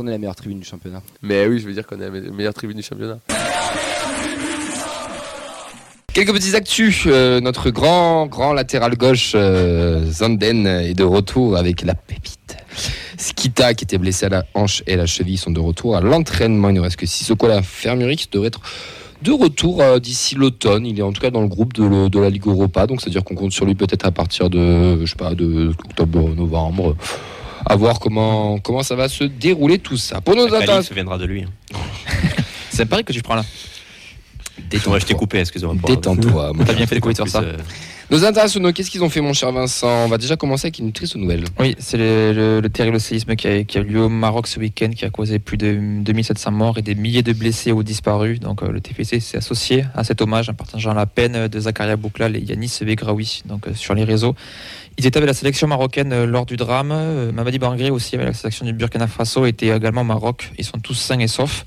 qu'on est la meilleure tribune du championnat. Mais oui, je veux dire qu'on est la meilleure tribune du championnat. Quelques petits actus. Euh, notre grand, grand latéral gauche, euh, Zanden, est de retour avec la pépite. Skita, qui était blessé à la hanche et à la cheville, sont de retour à l'entraînement. Il ne reste que Sissoko, l'infirmerie, qui devrait être de retour euh, d'ici l'automne. Il est en tout cas dans le groupe de la Ligue Europa, donc c'est-à-dire qu'on compte sur lui peut-être à partir de, je sais pas, de octobre, novembre. À voir comment, comment ça va se dérouler tout ça. Pour nos internationaux. se viendra de lui. C'est un pari que tu prends là. Détends-toi. Je t'ai coupé, excuse-moi. pour- Détends-toi. T'as bien fait de couper sur ça. euh, Nos internationaux, qu'est-ce qu'ils ont fait, mon cher Vincent? On va déjà commencer avec une triste nouvelle. Oui, c'est le, le- le terrible séisme qui a, eu lieu au Maroc ce week-end, qui a causé plus de 2700 morts et des milliers de blessés ou disparus. Donc euh, le TFC s'est associé à cet hommage en partageant la peine de Zakaria Bouklal et Yanis Begraoui donc, euh, sur les réseaux. Ils étaient avec la sélection marocaine euh, lors du drame. Mamadi Bangré aussi avec la sélection du Burkina Faso était également au Maroc. Ils sont tous sains et saufs.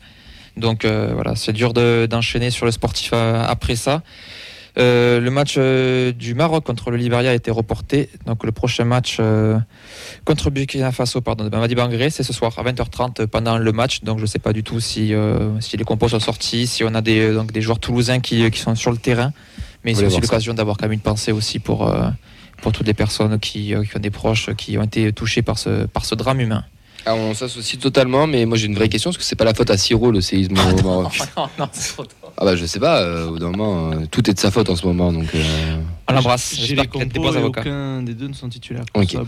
Donc voilà, c'est dur de- d'enchaîner sur le sportif après ça. Euh, le match euh, du Maroc contre le Liberia a été reporté. Donc le prochain match euh, contre Burkina Faso, pardon, de Mamadi Bangré, c'est ce soir à 20h30 pendant le match. Donc je ne sais pas du tout si, si les compos sont sortis, si on a des, donc, des joueurs toulousains qui, qui sont sur le terrain. Mais c'est aussi l'occasion d'avoir quand même une pensée aussi pour, pour toutes les personnes qui, qui ont des proches qui ont été touchés par ce, par ce drame humain. Ah, on s'associe totalement, mais moi j'ai une vraie question est-ce que c'est pas la faute à Siro le séisme au Maroc non, non, c'est trop tôt. Ah bah je sais pas, euh, au bout d'un moment, euh, tout est de sa faute en ce moment, donc. euh, On l'embrasse. J'ai J'espère les compos et aucun des deux ne sont titulaires.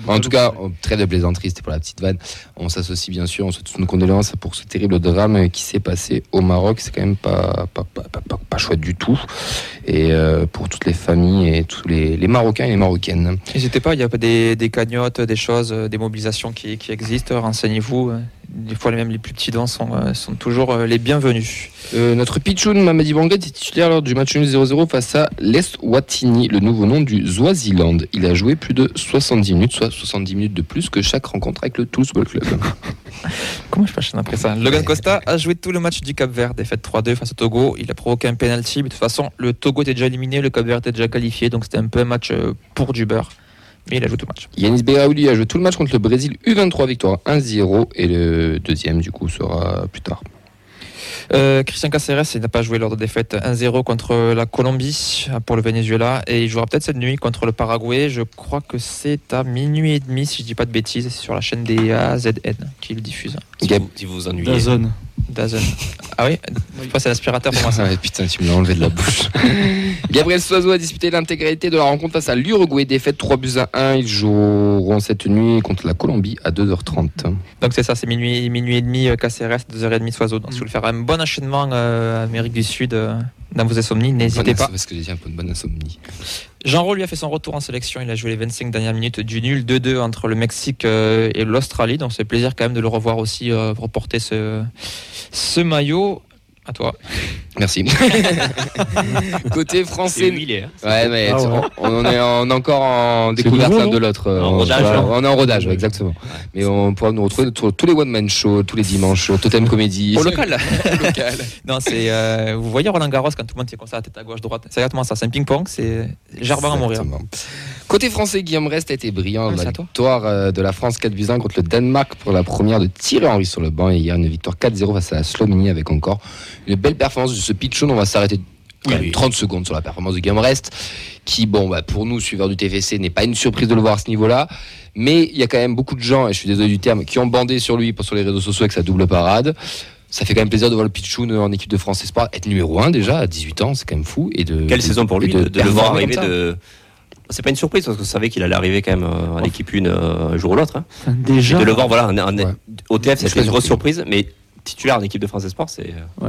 En tout cas, on- très de plaisanterie, c'était pour la petite vanne. On s'associe bien sûr, on souhaite toutes nos condoléances pour ce terrible drame qui s'est passé au Maroc. C'est quand même pas, pas, pas, pas, pas- pas chouette du tout. Et euh, pour toutes les familles et tous les, les Marocains et les Marocaines. N'hésitez pas, il y a des, des cagnottes, des choses, euh, des mobilisations qui, qui existent. Renseignez-vous. Des fois, même les plus petits dons sont, euh, sont toujours euh, les bienvenus. Euh, notre Pichoun Mamadi Bangré est titulaire lors du match nul 0-0 face à l'Eswatini, le nouveau nom du Swaziland. Il a joué plus de 70 minutes, soit 70 minutes de plus que chaque rencontre avec le Toulouse Football Club. Comment je passe après ça Logan Costa a joué tout le match du Cap Vert, défaite 3-2 face au Togo. Il a provoqué un penalty, mais de toute façon, le Togo était déjà éliminé, le Cap Vert était déjà qualifié, donc c'était un peu un match pour du beurre. Mais il a joué tout le match. Yanis Beiraouli a joué tout le match contre le Brésil, U23 victoire 1-0 et le deuxième du coup sera plus tard. Euh, Christian Caceres, n'a pas joué lors de défaite 1-0 contre la Colombie euh, pour le Venezuela et il jouera peut-être cette nuit contre le Paraguay. Je crois que c'est à minuit et demi, si je dis pas de bêtises, c'est sur la chaîne des AZN qui le diffuse. Si vous, si vous vous ennuyez. Dazone. Dazen. Ah oui Toi, c'est l'aspirateur pour moi ça. Ah, putain, tu me l'as enlevé de la bouche. Gabriel Soiseau a disputé l'intégralité de la rencontre face à l'Uruguay, défaite 3 buts à 1. Ils joueront cette nuit contre la Colombie à 2h30. Donc c'est ça, c'est minuit, minuit et demi, Caceres, 2h30 Soiseau. Donc si vous voulez faire un bon enchaînement euh, Amérique du Sud euh, dans vos insomnies, n'hésitez pas. Parce que j'ai dit un peu de bonne insomnie. Jean lui a fait son retour en sélection. Il a joué les 25 dernières minutes du nul 2-2 entre le Mexique euh, et l'Australie. Donc c'est plaisir quand même de le revoir aussi euh, reporter ce, ce maillot. À toi. Merci. Côté français. hein. Ouais, mais Ah ouais. on, on est en- encore en découverte l'un de l'autre. euh, En on- rodage, hein. On est en rodage, ouais, exactement. Mais on pourra nous retrouver tous les one-man shows, tous les dimanches, sur Totem Comedy. Au local. Au local. non, c'est. euh, vous voyez Roland Garros quand tout le monde est comme ça, la tête à gauche, droite. C'est exactement ça. C'est un ping-pong. C'est gerbant à mourir. Côté français, Guillaume Rest a été brillant. Dans la victoire euh, de la France 4 buts 1 contre le Danemark pour la première de Thierry Henry sur le banc. Et hier, une victoire 4-0 face à la Slovénie avec encore une belle performance de ce pitchoun. On va s'arrêter quand Oui, même oui. 30 secondes sur la performance de Guillaume Rest, qui, bon, bah, pour nous, suiveurs du TFC, n'est pas une surprise de le voir à ce niveau-là. Mais il y a quand même beaucoup de gens, et je suis désolé du terme, qui ont bandé sur lui sur les réseaux sociaux avec sa double parade. Ça fait quand même plaisir de voir le pitchoun en équipe de France Espoir être numéro 1 déjà à 18 ans, c'est quand même fou. Et de, Quelle de- saison pour lui de, de le voir arriver de. C'est pas une surprise parce qu'on savait qu'il allait arriver quand même euh, à l'équipe une euh, un jour ou l'autre. hein. Enfin, déjà, Et de le voir, voilà, en- en- Ouais. au TF, c'était une grosse surpris. surprise, mais titulaire en équipe de France Espoir, c'est Ah,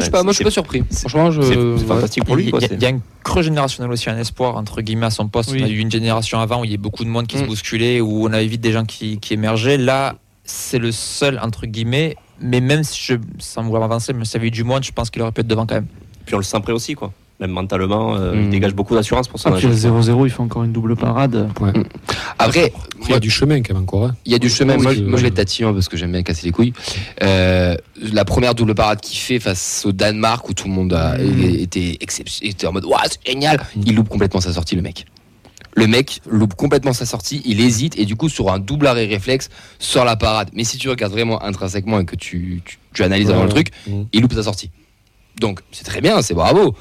je sais pas, moi je suis pas surpris. Franchement, je. c'est- fantastique pour lui. Il y, a- un creux générationnel aussi, un espoir entre guillemets à son poste. Oui. On a eu une génération avant où il y a beaucoup de monde qui se Mm. bousculait, où on avait vite des gens qui, qui émergeaient. Là, c'est le seul entre guillemets. Mais même si je, sans vouloir avancer, mais s'il y avait eu du monde, je pense qu'il aurait pu être devant quand même. Puis on le sent prêt aussi, quoi. Même mentalement, euh, il dégage beaucoup d'assurance pour son Ah, âge. puis le 0-0, il fait encore une double parade. Après, Il y a du chemin quand même encore. hein. il y a du chemin. Moi, Parce je- que- moi, je l'ai tatillon parce que j'aime bien casser les couilles. Euh, la première double parade qu'il fait face au Danemark où tout le monde a Mm. été, excep- était en mode Waouh, c'est génial. Il loupe complètement sa sortie, le mec. Le mec loupe complètement sa sortie, il hésite et du coup sur un double arrêt réflexe sort la parade. Mais si tu regardes vraiment intrinsèquement et que tu, tu, tu analyses avant le truc, Mhm. il loupe sa sortie. Donc c'est très bien, c'est bravo.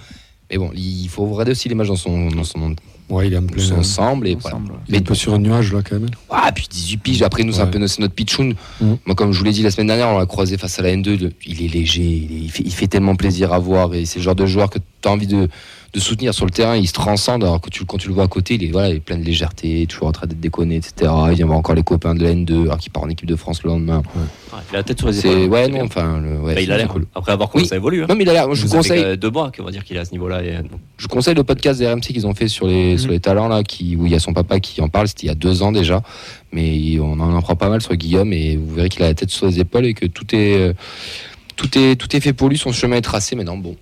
Mais bon, il faut regarder aussi les matchs dans son, dans son, Ouais, il est en plein. son ensemble. Et voilà. ensemble, ouais. Il est un peu sur un nuage là quand même. Ah, puis 18 piges, après nous, c'est un Ouais. peu notre, c'est notre pitchoun. Mhm. Moi, comme je vous l'ai dit la semaine dernière, on l'a croisé face à la N2. le- il est léger, il, est- il fait, il fait tellement plaisir à voir. Et c'est le genre de joueur que tu as envie de, de soutenir sur le terrain. Il se transcende. Alors que tu, quand tu le vois à côté, il est, voilà, il est plein de légèreté, toujours en train d'être déconné, etc. Il vient voir encore les copains de la N2, alors qu'il part en équipe de France le lendemain. Ouais, il a la tête sur les épaules. ouais, non, enfin, le- ouais, Bah, il a l'air. cool. Après avoir comment Oui. ça évolue. hein. Non, mais il a l'air. Je vous conseille. deux mois qu'on va dire qu'il est à ce niveau-là. et- Je conseille le podcast des RMC qu'ils ont fait sur les, sur les talents là, qui, où il y a son papa qui en parle, c'était il y a deux ans déjà, mais on en apprend pas mal sur Guillaume et vous verrez qu'il a la tête sur les épaules et que tout est, euh, tout est, tout est fait pour lui, son chemin est tracé maintenant. Bon,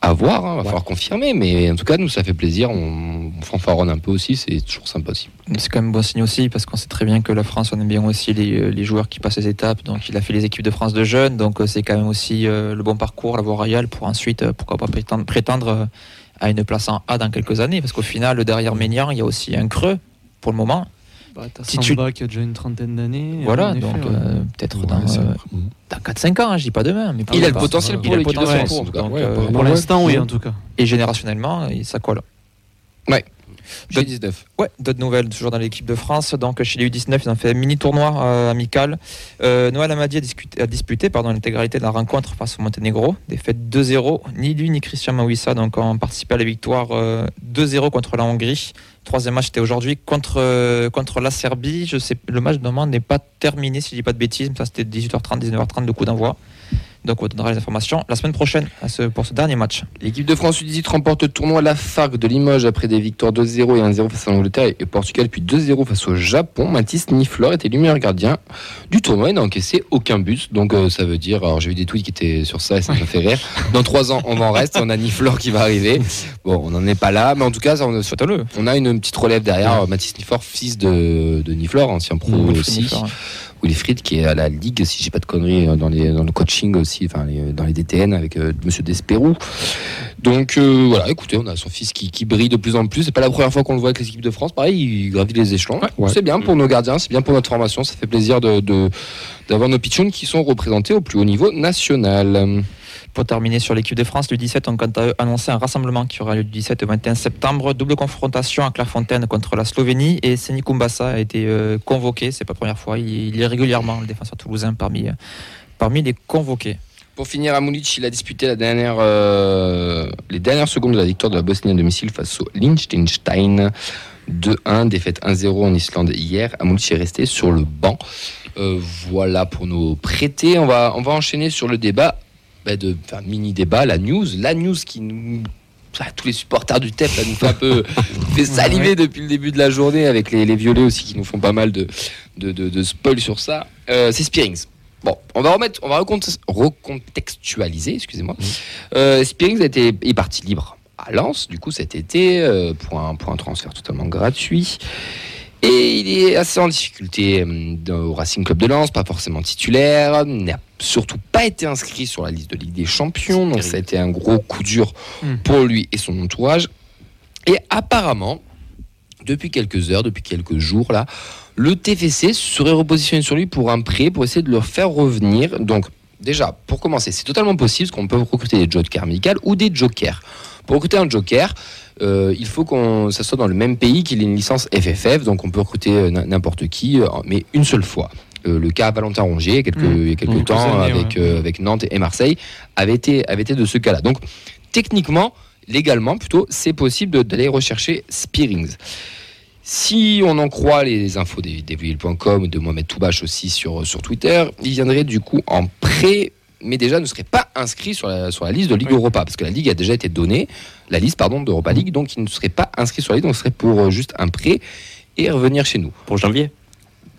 à voir, hein, va falloir confirmer, mais en tout cas nous ça fait plaisir, on, on fanfaronne un peu aussi, c'est toujours sympa aussi. C'est quand même bon signe aussi parce qu'on sait très bien que la France on aime bien aussi les, euh, les joueurs qui passent les étapes. Donc il a fait les équipes de France de jeunes, donc euh, c'est quand même aussi euh, le bon parcours, la voie royale pour ensuite pourquoi pas prétendre, prétendre à une place en A dans quelques années. Parce qu'au final derrière Ménian il y a aussi un creux pour le moment. Bah, t'as Si tu- Samba qui a déjà une trentaine d'années. Voilà, effet, donc ouais. euh, peut-être Ouais, dans, c'est- euh, dans 4-5 ans, hein, je dis pas demain. Mais il a le potentiel Il pour l'équipe de France, pour, Ouais, euh, ouais. l'instant, oui, et- en tout cas. et générationnellement, ça colle. G19. Ouais, d'autres nouvelles, toujours dans l'équipe de France. Donc, chez les U19, ils ont fait un mini tournoi euh, amical. Euh, Noël Amadi a, discuté- a disputé l'intégralité de la rencontre face au Monténégro. Défaite 2-0. Ni lui ni Christian Mawissa donc, ont participé à la victoire euh, 2-0 contre la Hongrie. Troisième match, c'était aujourd'hui contre, euh, contre la Serbie. Je sais, le match normalement n'est pas terminé, si je dis pas de bêtises. Ça, c'était 18h30, 19h30 le coup d'envoi. Donc, on donnera les informations la semaine prochaine à ce, pour ce dernier match. L'équipe de France U18 remporte le tournoi La Fargue de Limoges après des victoires 2-0 et 1-0 face à l'Angleterre et au Portugal, puis 2-0 face au Japon. Mathis Niflor était le meilleur gardien du tournoi et n'a encaissé aucun but. Donc euh, ça veut dire, alors j'ai vu des tweets qui étaient sur ça et ça m'a fait rire. Dans trois ans, on en reste, on a Niflor qui va arriver. Bon, on n'en est pas là, mais en tout cas, ça, on, a une petite relève derrière. Mathis Niflor, fils de, de Niflor, ancien pro aussi. Niflor. Wilfried qui est à la ligue, si j'ai pas de conneries, euh, dans, les, dans le coaching aussi, enfin les- dans les DTN avec euh, Monsieur Desperou. Donc euh, voilà, écoutez, on a son fils qui, qui brille de plus en plus. C'est pas la première fois qu'on le voit avec les équipes de France. Pareil, il gravit les échelons. Ouais. C'est bien pour nos gardiens, c'est bien pour notre formation. Ça fait plaisir de- d'avoir nos pitchouns qui sont représentés au plus haut niveau national. Pour terminer sur l'équipe de France, le 17 ont quant à eux annoncé un rassemblement qui aura lieu le 17 au 21 septembre. Double confrontation à Clairefontaine contre la Slovénie et Seni Kumbasa a été euh, convoqué. C'est pas la première fois. Il, il est régulièrement le défenseur toulousain parmi, euh, parmi les convoqués. Pour finir, Amulic, il a disputé la dernière, euh, les dernières secondes de la victoire de la Bosnie à domicile face au Liechtenstein. 2-1, défaite 1-0 en Islande hier. Amulic est resté sur le banc. Euh, voilà pour nos prêtés. On va, on va enchaîner sur le débat, bah, de, enfin, mini débat, la news. La news qui nous. tous les supporters du TEP là, nous fait un peu fait saliver depuis le début de la journée avec les, les violets aussi qui nous font pas mal de, de, de, de spoil sur ça. Euh, c'est Spearings. Bon, on va remettre, on va recont- recontextualiser, excusez-moi. Euh, Spearings est parti libre à Lens, du coup cet été, euh, pour, un, pour un transfert totalement gratuit. Et il est assez en difficulté dans- au Racing Club de Lens, pas forcément titulaire, n'a surtout pas été inscrit sur la liste de Ligue des Champions, donc ça a été un gros coup dur Mm. pour lui et son entourage. Et apparemment, depuis quelques heures, depuis quelques jours là, le TFC serait repositionné sur lui pour un prêt, pour essayer de le faire revenir. Donc, déjà, pour commencer, c'est totalement possible parce qu'on peut recruter des jokers amicales ou des jokers. Pour recruter un joker, euh, il faut qu'on ça soit dans le même pays qu'il ait une licence FFF, donc on peut recruter euh, n'importe qui, euh, mais une seule fois. Euh, le cas Valentin Rongier, il y a quelques, Mmh. temps, années, avec, ouais. avec Nantes et Marseille, avait été, avait été de ce cas-là. Donc, techniquement, légalement plutôt, c'est possible d'aller rechercher Spearings. Si on en croit les infos des Devil.com, de Mohamed Toubache aussi sur, sur Twitter, il viendrait du coup en prêt, mais déjà ne serait pas inscrit sur la, sur la liste de Ligue Oui. Europa, parce que la Ligue a déjà été donnée, la liste pardon d'Europa League, donc il ne serait pas inscrit sur la liste, donc ce serait pour euh, juste un prêt et revenir chez nous. Pour janvier?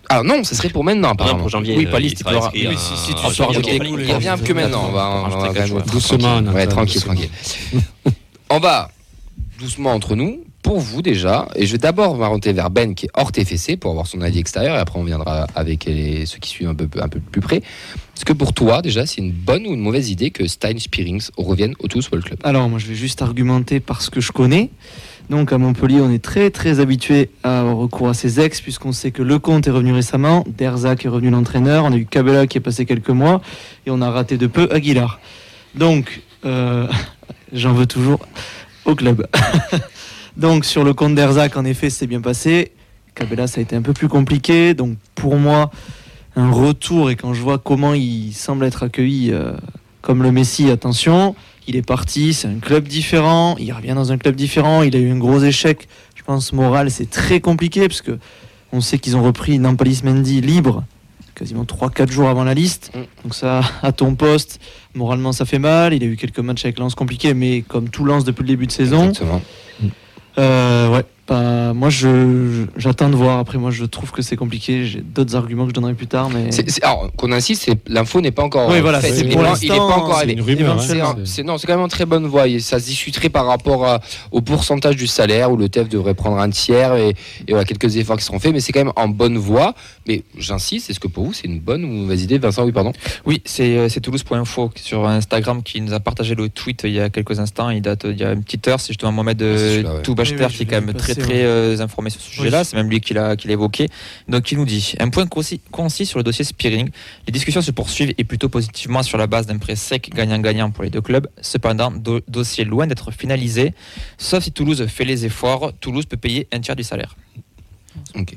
Ah non, ce serait pour maintenant Non, apparemment. pour janvier. Oui, euh, pas il liste, il inscrit oui, à- si- si tu sors Il revient que maintenant, on va, on va Doucement, tranquille. Ouais, tranquille. on va doucement entre nous pour vous déjà, et je vais d'abord m'orienter vers Ben qui est hors TFC pour avoir son avis extérieur, et après on viendra avec ceux qui suivent un peu, un peu plus près. Est-ce que pour toi, déjà, c'est une bonne ou une mauvaise idée que Stein Spearings revienne au Toulouse Football Club? Alors, moi, je vais juste argumenter parce que je connais. Donc, à Montpellier, on est très, très habitué à avoir recours à ses ex, puisqu'on sait que Lecomte est revenu récemment, Derzac est revenu l'entraîneur, on a eu Cabella qui est passé quelques mois, et on a raté de peu Aguilar. Donc, euh, j'en veux toujours au club. donc, sur le compte d'Erzac, en effet, c'est bien passé. Cabella, ça a été un peu plus compliqué. Donc, pour moi, un retour, et quand je vois comment il semble être accueilli euh, comme le Messi, attention, il est parti, c'est un club différent, il revient dans un club différent, il a eu un gros échec, je pense, moral, c'est très compliqué, parce que on sait qu'ils ont repris Nampalis Mendy libre, quasiment 3-4 jours avant la liste. Mm. Donc ça, à ton poste, moralement, ça fait mal. Il a eu quelques matchs avec Lens compliqués, mais comme tout Lens depuis le début de saison, Exactement. Euh, ouais, bah, moi, je, j'attends de voir. Après, moi, je trouve que c'est compliqué. J'ai d'autres arguments que je donnerai plus tard, mais... C'est- c'est- alors, qu'on insiste, c'est- l'info n'est pas encore Oui, voilà, faite. c'est pour il est pas l'instant, encore C'est arrivé. une rumeur. hein. C'est, non, c'est quand même en très bonne voie. Et ça se discuterait par rapport à- au pourcentage du salaire où le TEF devrait prendre un tiers et, et voilà, quelques efforts qui seront faits. Mais c'est quand même en bonne voie. Mais j'insiste, est-ce que pour vous c'est une bonne ou une mauvaise idée? Vincent, oui, pardon. Oui, c'est euh, c'est toulouse.info sur Instagram qui nous a partagé le tweet il y a quelques instants. Il date il y a une petite heure. C'est justement Mohamed Ah, c'est euh, ouais. Toubachter Oui, oui, qui est quand même très passer, très euh, informé sur ce sujet-là. Oui. C'est même lui qui l'a qui l'a évoqué. Donc il nous dit un point concis, concis sur le dossier Spearing. Les discussions se poursuivent et plutôt positivement sur la base d'un prêt sec gagnant-gagnant pour les deux clubs. Cependant, do- dossier loin d'être finalisé. Sauf si Toulouse fait les efforts, Toulouse peut payer un tiers du salaire.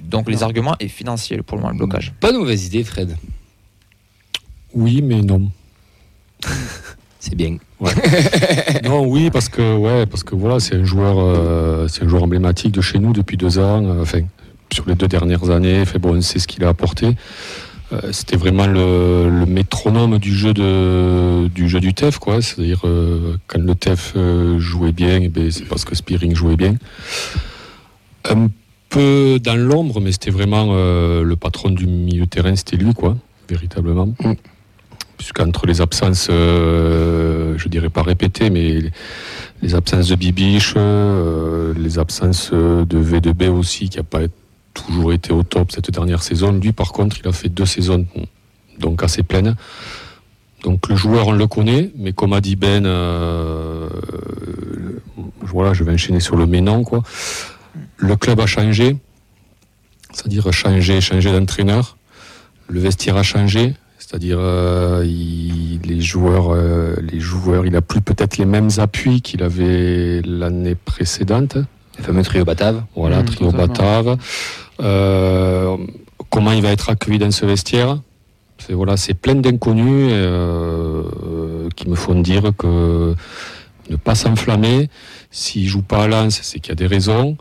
Donc les arguments est financier pour le moment le blocage. Bonne ou mauvaise idée, Fred? Oui, mais non. C'est bien. non, oui, parce que ouais, parce que voilà, c'est un joueur, euh, c'est un joueur emblématique de chez nous depuis deux ans. euh, enfin, sur les deux dernières années, fait bon, on sait ce qu'il a apporté. Euh, C'était vraiment le, le métronome du jeu de, du jeu du TEF, quoi. C'est-à-dire quand le TEF jouait bien, eh ben, c'est parce que Spearing jouait bien. Un peu dans l'ombre, mais c'était vraiment le patron du milieu de terrain, c'était lui, quoi, véritablement. Mm. Puisqu'entre les absences, euh, je dirais pas répétées, mais les, absences de Bibiche, euh, les absences de V2B aussi, qui n'a pas toujours été au top cette dernière saison. Lui, par contre, il a fait deux saisons donc assez pleines. Donc le joueur, on le connaît, mais comme a dit Ben, euh, voilà, je vais enchaîner sur le maintenant, quoi. Le club a changé, c'est-à-dire changer, changer d'entraîneur. Le vestiaire a changé, c'est-à-dire euh, il- les joueurs, euh, les joueurs, il a plus peut-être les mêmes appuis qu'il avait l'année précédente. Le fameux trio Batave. Voilà, Mm, trio. Batave. Euh, comment il va être accueilli dans ce vestiaire? C'est voilà, c'est plein d'inconnus qui me font dire que ne pas s'enflammer. S'il joue pas à Lens, c'est qu'il y a des raisons.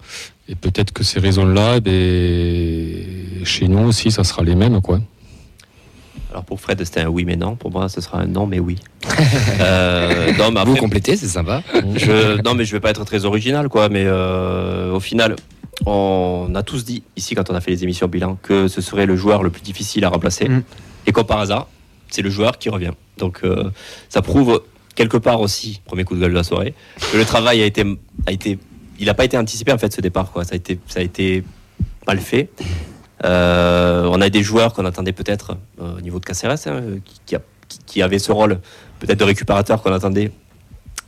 Et peut-être que ces raisons-là, eh ben, chez nous aussi, ça sera les mêmes, quoi. Alors pour Fred, c'était un oui mais non. Pour moi, ce sera un non mais oui. Euh, non, mais Vous complétez, c'est sympa. je, non, mais je vais pas être très original, quoi. Mais euh, au final, on a tous dit ici quand on a fait les émissions bilan que ce serait le joueur le plus difficile à remplacer. Mm. Et comme par hasard, c'est le joueur qui revient. Donc euh, ça prouve quelque part aussi, premier coup de gueule de la soirée, que le travail a été, a été, il n'a pas été anticipé en fait ce départ, quoi. Ça a été, ça a été mal fait. Euh, on a des joueurs qu'on attendait peut-être euh, au niveau de Caceres, hein, qui, qui, qui- avaient ce rôle peut-être de récupérateur qu'on attendait.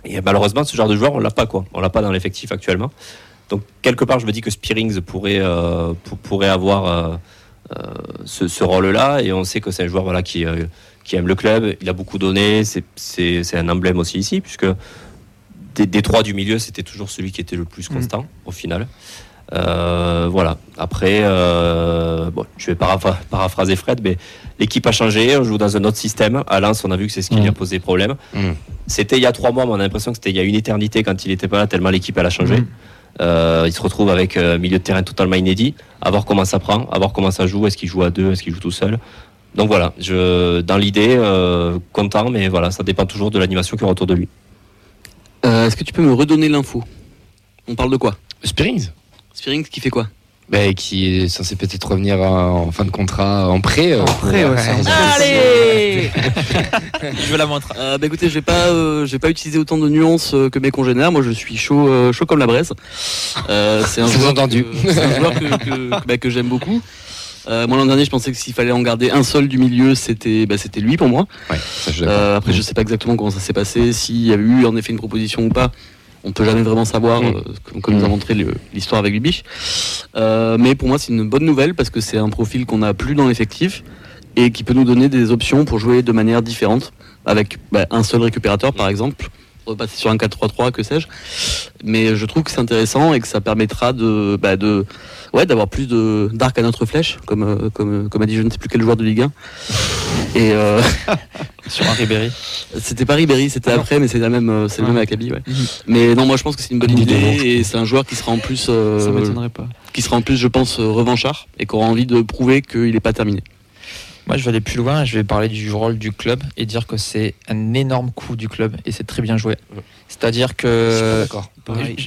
Et malheureusement, ce genre de joueur, on l'a pas quoi. On l'a pas dans l'effectif actuellement. Donc quelque part, je me dis que Spearings pourrait euh, pour- pourrait avoir euh, euh, ce, ce rôle-là. Et on sait que c'est un joueur voilà qui euh, qui aime le club. Il a beaucoup donné. C'est un emblème aussi ici puisque des, des trois du milieu, c'était toujours celui qui était le plus Mm. constant au final. Euh, voilà. Après, euh, bon, je vais paraphr- paraphraser Fred, mais l'équipe a changé. On joue dans un autre système. À Lens, on a vu que c'est ce qui Mm. lui a posé problème. Mm. C'était il y a trois mois, mais on a l'impression que c'était il y a une éternité quand il n'était pas là, tellement l'équipe elle a changé. Mm. Euh, il se retrouve avec un milieu de terrain totalement inédit. À voir comment ça prend, à voir comment ça joue. Est-ce qu'il joue à deux, est-ce qu'il joue tout seul? Donc voilà, je, dans l'idée, euh, content, mais voilà, ça dépend toujours de l'animation qui est autour de lui. Euh, Est-ce que tu peux me redonner l'info? On parle de quoi? Spearings Spearings qui fait quoi? Mais qui est censé peut-être revenir en en fin de contrat en prêt. euh, En prêt, ouais, Allez Je veux la montre. Euh, bah écoutez, je vais pas, euh, utiliser autant de nuances euh, que mes congénères. Moi, je suis chaud, euh, chaud comme la braise. C'est un joueur, entendu. que, c'est un joueur que, que- bah, que j'aime beaucoup. Euh, moi l'an dernier, je pensais que s'il fallait en garder un seul du milieu, c'était, bah, c'était lui pour moi. Ouais, ça, je. Euh, après, je sais pas exactement comment ça s'est passé, s'il y a eu en effet une proposition ou pas. On peut jamais vraiment savoir, Mm. euh, comme, nous a montré l'histoire avec Bibiche. Euh, mais pour moi, c'est une bonne nouvelle parce que c'est un profil qu'on n'a plus dans l'effectif et qui peut nous donner des options pour jouer de manière différente avec bah, un seul récupérateur, par exemple. Repasser sur un 4-3-3, que sais-je. Mais je trouve que c'est intéressant et que ça permettra de, bah, de, ouais, d'avoir plus de d'arc à notre flèche, comme, euh, comme, comme a dit je ne sais plus quel joueur de Ligue 1. Et euh, Sur un Ribéry. c'était pas Ribéry, c'était Ah après, mais c'est la même, euh, c'est le même acabit, ouais. Mhm. Mais non, moi je pense que c'est une bonne Idée, et c'est un joueur qui sera en plus, euh, Ça m'étonnerait pas. qui sera en plus, je pense, euh, revanchard et qui aura envie de prouver qu'il n'est pas terminé. Moi, je vais aller plus loin. Je vais parler du rôle du club et dire que c'est un énorme coup du club et c'est très bien joué. C'est-à-dire Je suis pas que. d'accord.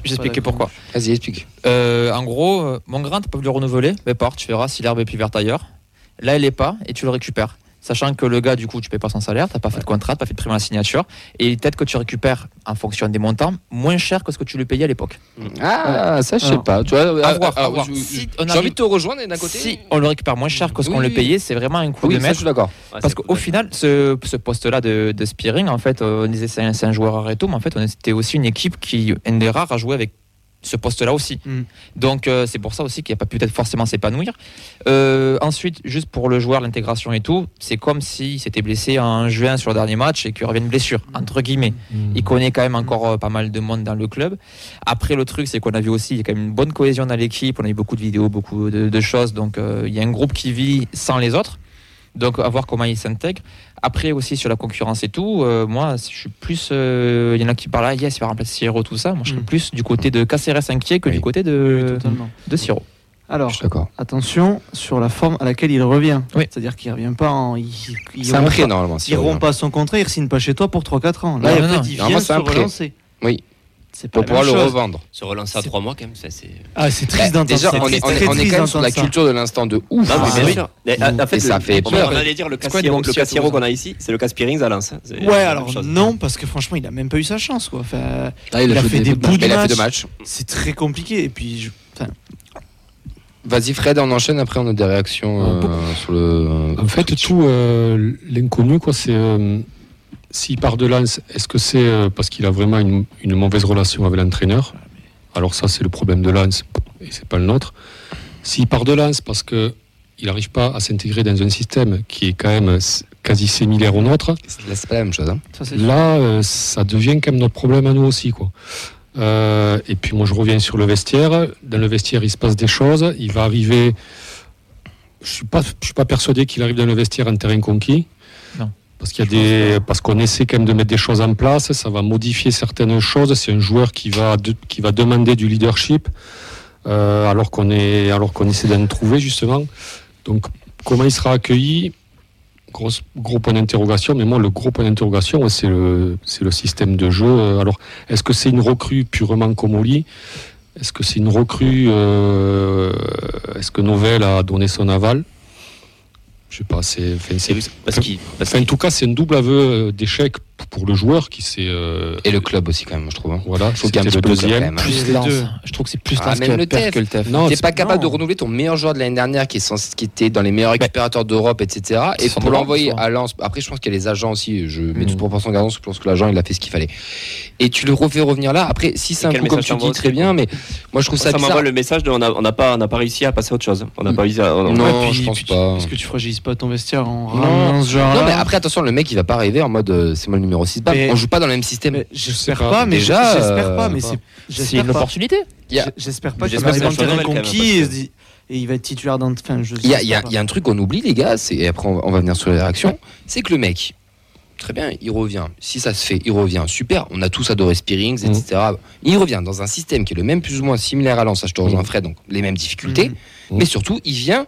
J'expliquais pourquoi. Vas-y, explique. Euh, en gros, euh, mon grain, t'as pas voulu le renouveler, mais part, tu verras si l'herbe est plus verte ailleurs. Là, elle est pas et tu le récupères. Sachant que le gars, du coup, tu payes pas son salaire, t'as pas fait de contrat, t'as pas fait de prime à la signature, et peut-être que tu récupères, en fonction des montants, moins cher que ce que tu lui payais à l'époque. Ah, ça, je sais Alors, pas. Tu vois, à ah, voir, ah, à voir. je- Si on J'ai envie de te rejoindre et d'un côté. Si on le récupère moins cher que ce Oui, qu'on le payait, c'est vraiment un coup Oui, de ça, je maître. suis d'accord. Parce qu'au final, ce, ce poste-là de, de Spearing, en fait, euh, on disait c'est un, joueur à réto, mais en fait, on était aussi une équipe qui, une des rares à jouer avec ce poste-là aussi. Mm. Donc, euh, c'est pour ça aussi qu'il n'a pas pu peut-être forcément s'épanouir. Euh, ensuite, juste pour le joueur, l'intégration et tout, c'est comme s'il s'était blessé en juin sur le dernier match et qu'il revient une blessure, entre guillemets. Il connaît quand même encore euh, pas mal de monde dans le club. Après, le truc, c'est qu'on a vu aussi, il y a quand même une bonne cohésion dans l'équipe. On a eu beaucoup de vidéos, beaucoup de, de choses. Donc, euh, il y a un groupe qui vit sans les autres. Donc, à voir comment il s'intègre. Après, aussi sur la concurrence et tout, euh, moi, je suis plus. euh, Il y en a qui parlent, ah, yes, il va remplacer Siro, tout ça. Moi, je serais Mm. plus du côté de Caceres inquiet que Oui. du côté Oui, de, de Siro. Alors, suis attention sur la forme à laquelle il revient. Oui. C'est-à-dire qu'il revient pas en. Il, il C'est un rompt prêt, pas- normalement. si Il rompt pas son contrat, il signe pas chez toi pour 3-4 ans. Là, Non, en non, non. il vient se relancer. Oui. C'est pas Pour pouvoir le chose. revendre. Se relancer à trois mois, quand même, ça c'est. Ah, c'est triste Bah, d'entendre Déjà, ça. on est, on on quand même sur la culture de l'instant de ouf. Non, mais Ah, bien oui. sûr. Mais, en- en fait, Et ça le- fait on peur. allait dire le Toulouse qu'on a ici, c'est le Caspirings à Lens. Ouais, alors non, parce que franchement, il a même pas eu sa chance. Quoi. Enfin, Ah, il a fait des bouts de match. C'est très compliqué. Et puis, je- enfin, Vas-y, Fred, on enchaîne. Après, on a des réactions Euh, euh, sur le. En fait, tout euh, l'inconnu, quoi, c'est euh, s'il part de Lens, est-ce que c'est euh, parce qu'il a vraiment une, une mauvaise relation avec l'entraîneur Alors ça, c'est le problème de Lens et c'est pas le nôtre. S'il part de Lens parce que il n'arrive pas à s'intégrer dans un système qui est quand même s- quasi similaire au nôtre, Là, c'est pas la même chose. hein. ça, là, euh, ça devient quand même notre problème à nous aussi, quoi. Euh, et puis moi, je reviens sur le vestiaire. Dans le vestiaire, il se passe des choses. Il va arriver. Je suis pas, je suis pas persuadé qu'il arrive dans le vestiaire en terrain conquis. Non. Parce qu'il y a des, parce qu'on essaie quand même de mettre des choses en place. Ça va modifier certaines choses. C'est un joueur qui va, de- qui va demander du leadership, euh, alors qu'on est, alors qu'on essaie d'en trouver justement. Donc, comment il sera accueilli? Gros, gros point d'interrogation, mais moi, le gros point d'interrogation, c'est le, c'est le système de jeu. Euh, Alors, est-ce que c'est une recrue purement Comoli Est-ce que c'est une recrue euh, Est-ce que Novell a donné son aval? Je sais pas, c'est. enfin, oui, parce en tout cas, c'est un double aveu euh, d'échec pour le joueur qui s'est. euh, Et le club aussi, quand même, je trouve. hein. Voilà, Je trouve qu'il y a un petit le peu club, deuxième. même, hein. Plus deux. Je trouve que c'est plus Ah, même que, le TF. que le TF. Non, T'es pas capable de renouveler ton meilleur joueur de l'année dernière qui, est censé- qui était dans les meilleurs récupérateurs d'Europe, etc. Et pour l'envoyer à Lens. Après, je pense qu'il y a les agents aussi. Je mets Mm. toute proportion gardant, je pense que l'agent il a fait ce qu'il fallait. Et tu le refais revenir là. Après, si c'est un coup comme message tu dis très bien, mais moi je trouve ça ça m'envoie le message de on n'a pas, on n'a pas réussi à passer à autre chose. On n'a pas réussi Non, je pense pas. Est-ce que tu fragilises pas ton vestiaire en Non. ramenant ce genre Non, mais après, attention, le mec il va pas arriver en mode euh, c'est moi le numéro 6 Mais- On joue pas dans le même système. J'espère pas. pas, mais Déjà, j'espère pas, euh, mais pas. c'est une opportunité. J'espère pas qu'il va en un terrain conquis et, parce se dit- et il va être titulaire dans. Enfin, Il y, a, y y un truc qu'on oublie, les gars, et après on, on va venir sur les réactions, c'est que le mec, très bien, il revient. Si ça se fait, il revient. Super, on a tous adoré Spearings, Mhm. etc. Il revient dans un système qui est le même, plus ou moins similaire à Lens, ça je te rejoins Mhm. Fred, donc les mêmes difficultés. Mhm. Mais surtout, il vient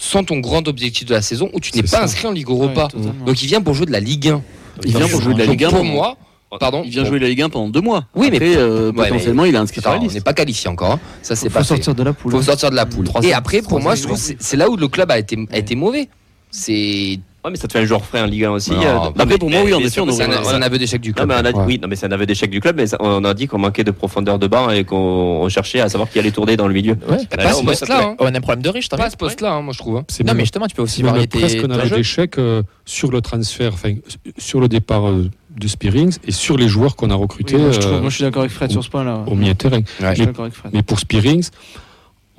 sans ton grand objectif de la saison où tu n'es pas ça. inscrit en Ligue Europa. Donc il vient pour jouer de la Ligue 1. Il vient pour jouer de la Ligue 1. Pour moi, Pardon Il vient jouer la Ligue 1 pendant deux mois. Oui, mais- Après, euh, Ouais, potentiellement, il est inscrit sur la on liste. n'est pas qualifié encore. hein. Ça, c'est faut pas fait. sortir de la poule. faut sortir de la poule. Et après, pour moi, je trouve oui. que c'est c'est là où le club a été, a été mauvais. C'est Ouais, mais ça te fait un joueur frais en Ligue 1 aussi. Non, euh, bah, après, mais- pour moi, oui, on on a- c'est un aveu d'échec du Non, club. mais on a, Ouais. Oui, non, mais c'est un aveu d'échec du club, mais ça- on a dit qu'on manquait de profondeur de banc et qu'on on cherchait à savoir qui allait tourner dans le milieu. Ouais. Pas Là, à ce poste-là. te hein. On a un problème de riche, t'as Pas ce poste-là, hein, moi, je trouve. hein. Non, même- mais justement, tu peux aussi même variété. presque un aveu d'échec euh, sur le transfert, enfin, sur le départ euh, de Spearings et sur les joueurs qu'on a Oui, recrutés moi, je, trouve- moi, je suis d'accord avec Fred sur ce point-là. au milieu de terrain. Je suis Mais- d'accord avec Fred. Mais pour Spearings,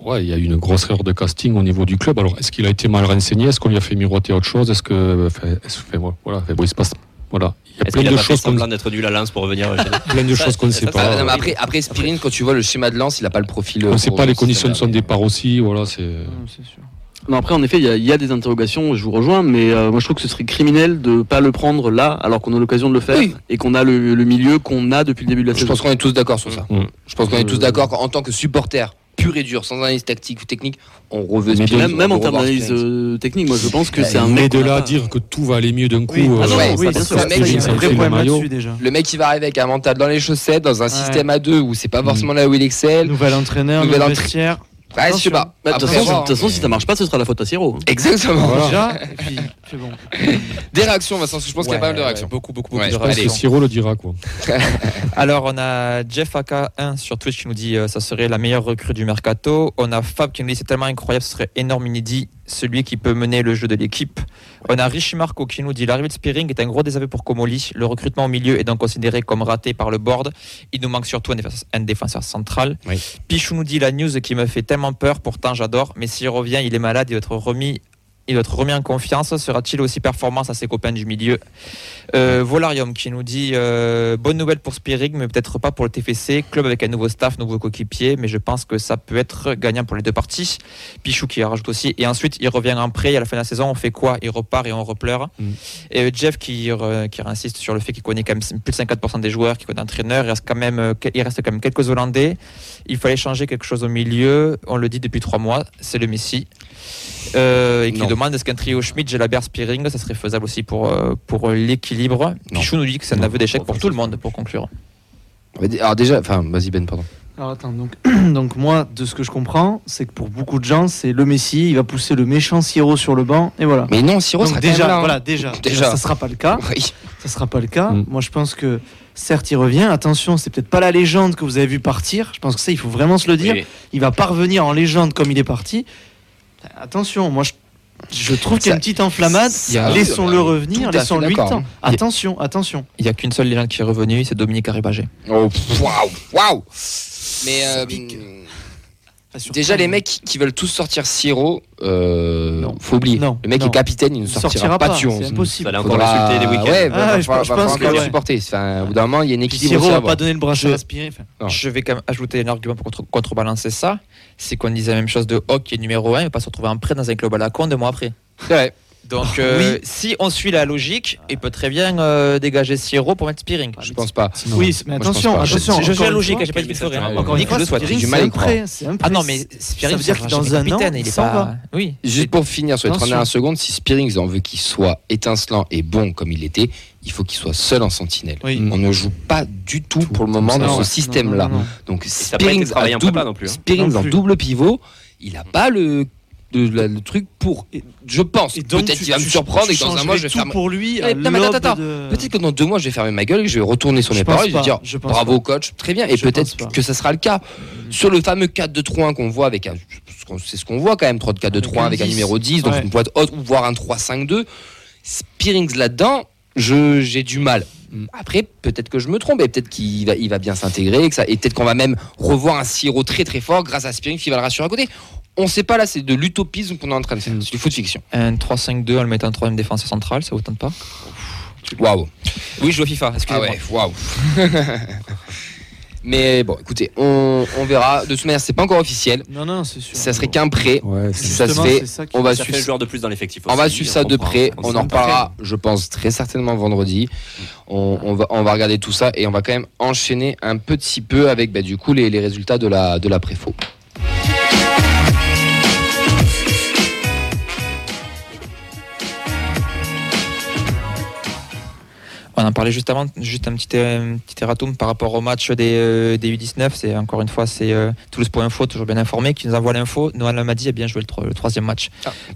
ouais, il y a eu une grosse erreur de casting au niveau du club. Alors, est-ce qu'il a été mal renseigné? Est-ce qu'on lui a fait miroiter autre chose? Est-ce que, enfin, voilà, enfin, bon, il se passe, voilà, il y a plein de choses qu'on semblant d'être nul à Lens pour revenir nous plein de choses qu'on ne sait ça, pas. Non, mais oui. après, après Spirin, quand tu vois le schéma de lance, il n'a pas le profil. on euh, ne sait pas les conditions de son départ aussi. Voilà, c'est. Non, c'est sûr. Non, après, en effet, il y, a- il y a des interrogations, je vous rejoins, mais euh, moi je trouve que ce serait criminel de pas le prendre là, alors qu'on a l'occasion de le faire, Oui. et qu'on a le, le milieu qu'on a depuis le début de la Je saison. pense qu'on est tous d'accord sur ça. Mm. Je pense qu'on est tous Euh, d'accord qu'en tant que supporter pur et dur, sans analyse tactique ou technique, on Spirin, Même, même on en termes d'analyse euh, technique, moi je pense que c'est un mais de là à dire que tout va aller mieux d'un coup. Oui. euh, Ah non, Ouais, oui, bien sûr. Ça, mec, il vrai le déjà. Le mec qui va arriver avec un mental dans les chaussettes, dans un Ouais. système à deux où c'est pas forcément là où il excelle. Nouvel entraîneur, Nouvel nouvel je sais pas. Bah, De toute façon, si ça marche pas, ce sera la faute à Siro. Exactement. Voilà. Déjà, et puis c'est bon. Des réactions, Vincent, je pense qu'il y a pas mal de réactions. ouais, Beaucoup, beaucoup, beaucoup Ouais, de Je pense que Siro le dira quoi. Alors, on a Jeff AK1 sur Twitch qui nous dit euh, ça serait la meilleure recrue du mercato. On a Fab qui nous dit c'est tellement incroyable, ce serait énorme inédit, celui qui peut mener le jeu de l'équipe. On a Richie Marco qui nous dit l'arrivée de Spearing est un gros désaveu pour Comoli. Le recrutement au milieu est donc considéré comme raté par le board. Il nous manque surtout un défenseur, un défenseur central. Oui. Pichou nous dit la news qui me fait tellement peur, pourtant j'adore, mais s'il revient, il est malade, il va être remis. Il doit être remis en confiance. Sera-t-il aussi performant à ses copains du milieu euh, Volarium qui nous dit euh, bonne nouvelle pour Spirig, mais peut-être pas pour le TFC. Club avec un nouveau staff, nouveau coéquipier, mais je pense que ça peut être gagnant pour les deux parties. Pichou qui rajoute aussi. Et ensuite, il revient en prêt. À la fin de la saison, on fait quoi? Il repart et on repleure. Mm. Et Jeff qui, re- qui insiste sur le fait qu'il connaît quand même plus de 54% des joueurs, qu'il connaît l'entraîneur. Il reste quand même, euh, il reste quand même quelques Hollandais. Il fallait changer quelque chose au milieu. On le dit depuis trois mois. C'est le Messi. Euh, et qui Non. demande est-ce qu'un trio Schmidt, Jalabert, Spiring, ça serait faisable aussi pour, euh, pour l'équilibre. Pichou nous dit que c'est un aveu d'échec pour tout le monde, pour conclure. Alors déjà, enfin, vas-y Ben, pardon. Alors attends, donc, donc moi, de ce que je comprends, c'est que pour beaucoup de gens, c'est le Messi, il va pousser le méchant Siro sur le banc, et voilà. Mais non, Siro sera déjà, quand même là. hein. voilà, déjà, Déjà. ça sera pas le cas. Oui. Ça sera pas le cas. Mm. Moi, je pense que certes, il revient. Attention, c'est peut-être pas la légende que vous avez vu partir. Je pense que ça, il faut vraiment se le dire. Oui, Il va pas revenir en légende comme il est parti. Attention, moi, je, je trouve qu'il y a une petite enflammade. a- Laissons-le Tout revenir, à fait laissons-lui le temps. Attention, attention. Il n'y a qu'une seule légende qui est revenue, c'est Dominique Arribagé. Oh, waouh, waouh. Mais euh, déjà, les mecs qui- veulent tous sortir Siro, euh, Non. faut oublier. Non, Le mec non. est capitaine, il ne Il sortira, sortira pas pas, Tuon. c'est impossible. Fallait encore Faudra- l'insulter des week-ends. Ouais, Ah, va, je va- pense- va que supporter. Enfin, au bout d'un moment, il y a une équilibre Siro à va pas donner le bras à Je- respirer. enfin, Non. Je vais quand même ajouter un argument pour contre- contrebalancer ça. C'est qu'on disait la même chose de Hawk qui est numéro 1 et pas se retrouver en prêt dans un club à la con deux mois après. C'est vrai. Donc, euh, si on suit la logique, il peut très bien euh, dégager Siro pour mettre Spearing. Je pense pas. Oui, mais Moi, je attention, pense pas. Je, attention. je, je suis la logique, j'ai pas dit qu'il ferait. Encore une fois, à c'est un prêt, Ah non, mais Ça Spearing, veut dire que dans un an, il est pas. Oui. Juste pour finir sur les 30 Attention. dernières secondes, si Spearings en veut qu'il soit étincelant et bon comme il était, il faut qu'il soit seul en sentinelle. Oui. On ne joue pas du tout pour le moment Non, dans ce système-là. Donc Spearings en non plus, hein. Spearings Non en plus. double pivot, il n'a pas le, de- la- le truc pour. Je pense. Peut-être qu'il va me surprendre et que dans un mois je vais faire. pour lui. À non, mais attends, l'aube attends, de- Peut-être que dans deux mois je vais fermer ma gueule et que je vais retourner sur mes paroles et je vais dire je bravo pas. coach, très bien. Et peut-être que ça sera le cas. Sur le fameux 4-2-3-1 qu'on voit avec un. C'est ce qu'on voit quand même, 3-4-2-3 avec un Avec un numéro 10, donc une pointe haute ou voire un 3-5-2. Spearings là-dedans, j'ai du mal. Mm. Après, peut-être que je me trompe, et peut-être qu'il va, il va bien s'intégrer, et, peut-être qu'on va même revoir un Siro très très fort grâce à Spearings qui va le rassurer à côté. On sait pas là, c'est de l'utopisme qu'on est en train de faire, Mm. c'est du foot fiction. Un 3-5-2 en le mettant en troisième défenseur central, ça vous tente pas? Waouh! Oui, je joue à FIFA, Ah excusez-moi. ouais, waouh! Mais bon, écoutez, on, on verra. De toute manière, c'est pas encore officiel. Non, non, c'est sûr. Ça serait qu'un prêt. Ouais, c'est- Ça se fait. ça On va Ça fait suivre le joueur de plus dans l'effectif. On va suivre ça de près. On On en reparlera, je pense, très certainement vendredi. On, on va, on va regarder tout ça et on va quand même enchaîner un petit peu avec bah, du coup les, les résultats de la, de la préfo. En parlait juste avant, juste un petit, un petit erratum par rapport au match des, euh, des U19. C'est encore une fois, c'est euh, Toulouse.info, toujours bien informé, qui nous envoie l'info. Noël Lamadi a bien joué le, tro- le troisième match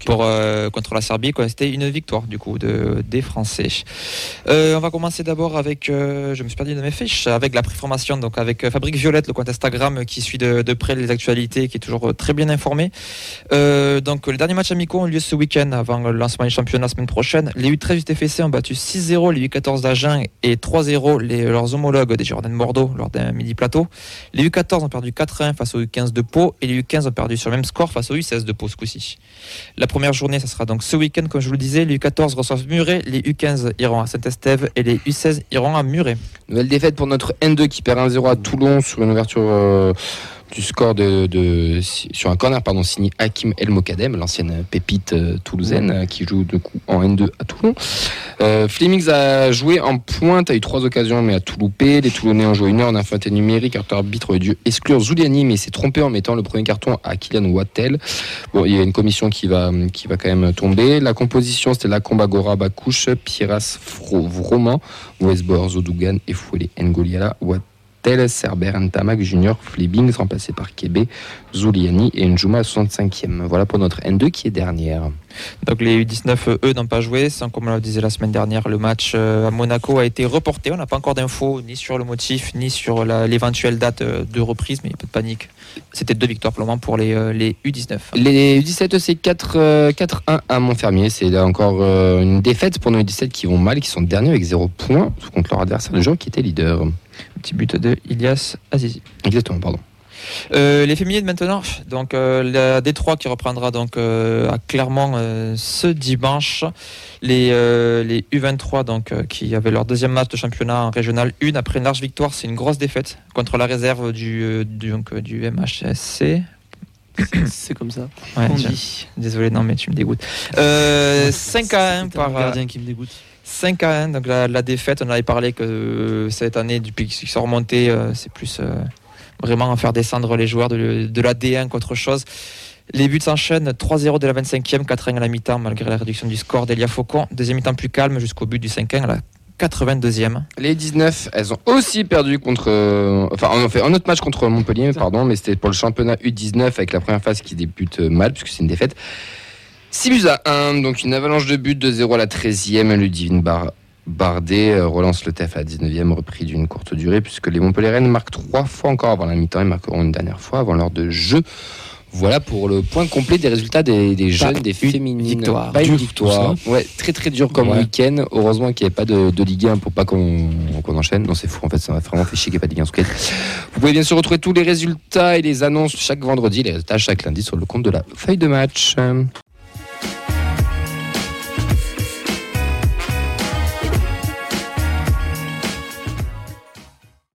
pour, euh, contre la Serbie. C'était une victoire du coup de, des Français. Euh, on va commencer d'abord avec, euh, je me suis perdu dans mes fiches, avec la préformation, donc avec euh, Fabrique Violette, le compte Instagram qui suit de, de près les actualités, qui est toujours euh, très bien informé. Euh, donc les derniers matchs amicaux ont lieu ce week-end avant le lancement du championnat la semaine prochaine. Les U13 du TFC ont battu 6-0 les U14 d'Agen et 3-0 les- leurs homologues des Jordans de Bordeaux lors d'un midi plateau. Les U14 ont perdu 4-1 face aux U15 de Pau et les U15 ont perdu sur le même score face aux U16 de Pau ce coup-ci. La première journée, ça sera donc ce week-end, comme je vous le disais. Les U14 reçoivent Muret, les U15 iront à Saint-Estève et les U16 iront à Muret. Nouvelle défaite pour notre N2 qui perd 1-0 à Toulon sur une ouverture euh, du score de, sur un corner pardon signé Hakim El Mokadem, l'ancienne pépite euh, toulousaine euh, qui joue de coup en N2 à Toulon. Euh, Flemings a joué en pointe, a eu trois occasions mais a tout loupé. Les Toulonnais ont joué une heure en infanté numérique. Notre arbitre aurait dû exclure Zuliani mais s'est trompé en mettant le premier carton à Kylian Wattel. Bon, il y a une commission qui va, qui va quand même tomber. La composition c'était Lacombe Agora Bakouche, Piras Fro- Vroman, Westbor, Zodougan et Fouelé Ngoliala, Wattel, Cerber, Ntamak Junior, Flebings, remplacé par Kébé, Zuliani et Njuma à 65e. Voilà pour notre N2 qui est dernière. Donc les U19, euh, eux, n'ont pas joué. Sans, comme on le disait la semaine dernière, le match euh, à Monaco a été reporté. On n'a pas encore d'infos ni sur le motif, ni sur l'éventuelle date euh, de reprise, mais il n'y a pas de panique. C'était deux victoires pour le moment pour les, euh, les U19. Les U17, c'est 4, euh, 4-1 à Montfermier. C'est encore une défaite pour nos U17 qui vont mal, qui sont derniers avec 0 points contre leur adversaire, le joueur qui était leader. Petit but de Ilias Azizi. Exactement, pardon. Euh, les féminines maintenant, donc euh, la Détroit qui reprendra donc euh, à Clermont euh, ce dimanche. Les, euh, les U23 donc euh, qui avaient leur deuxième match de championnat en régional 1 après une large victoire, c'est une grosse défaite contre la réserve du euh, du, donc, du MHSC. C'est comme ça. Ouais, On dit. désolé non mais tu me dégoûtes. Euh, 5 à 1 C'est par gardien qui me dégoûte. 5 à 1, donc la, la défaite, on avait parlé que euh, cette année, depuis qu'ils sont remontés, euh, c'est plus euh, vraiment en faire descendre les joueurs de, de la D1 qu'autre chose. Les buts s'enchaînent 3-0 de la 25e, 4-1 à la mi-temps, malgré la réduction du score d'Elia Faucon. Deuxième mi-temps plus calme jusqu'au but du 5-1 à la 82e. Les 19, elles ont aussi perdu contre. euh, enfin, on a fait un autre match contre Montpellier, pardon, mais c'était pour le championnat U19 avec la première phase qui débute mal, puisque c'est une défaite. 6 buts à 1, donc une avalanche de buts de 0 à la 13e. Ludivine Bar Bardet euh, relance le TF à la 19e, repris d'une courte durée, puisque les Montpellierennes marquent trois fois encore avant la mi-temps et marqueront une dernière fois avant l'heure de jeu. Voilà pour le point complet des résultats des, des jeunes, des féminines. victoire. Pas une victoire. Ouais, très très dur comme Ouais. week-end. Heureusement qu'il n'y avait pas de, de Ligue 1 pour pas qu'on enchaîne. Non, c'est fou en fait, ça m'a vraiment fait chier qu'il n'y ait pas de Ligue 1 ce week-end. Vous pouvez bien sûr retrouver tous les résultats et les annonces chaque vendredi, les résultats chaque lundi sur le compte de la feuille de match.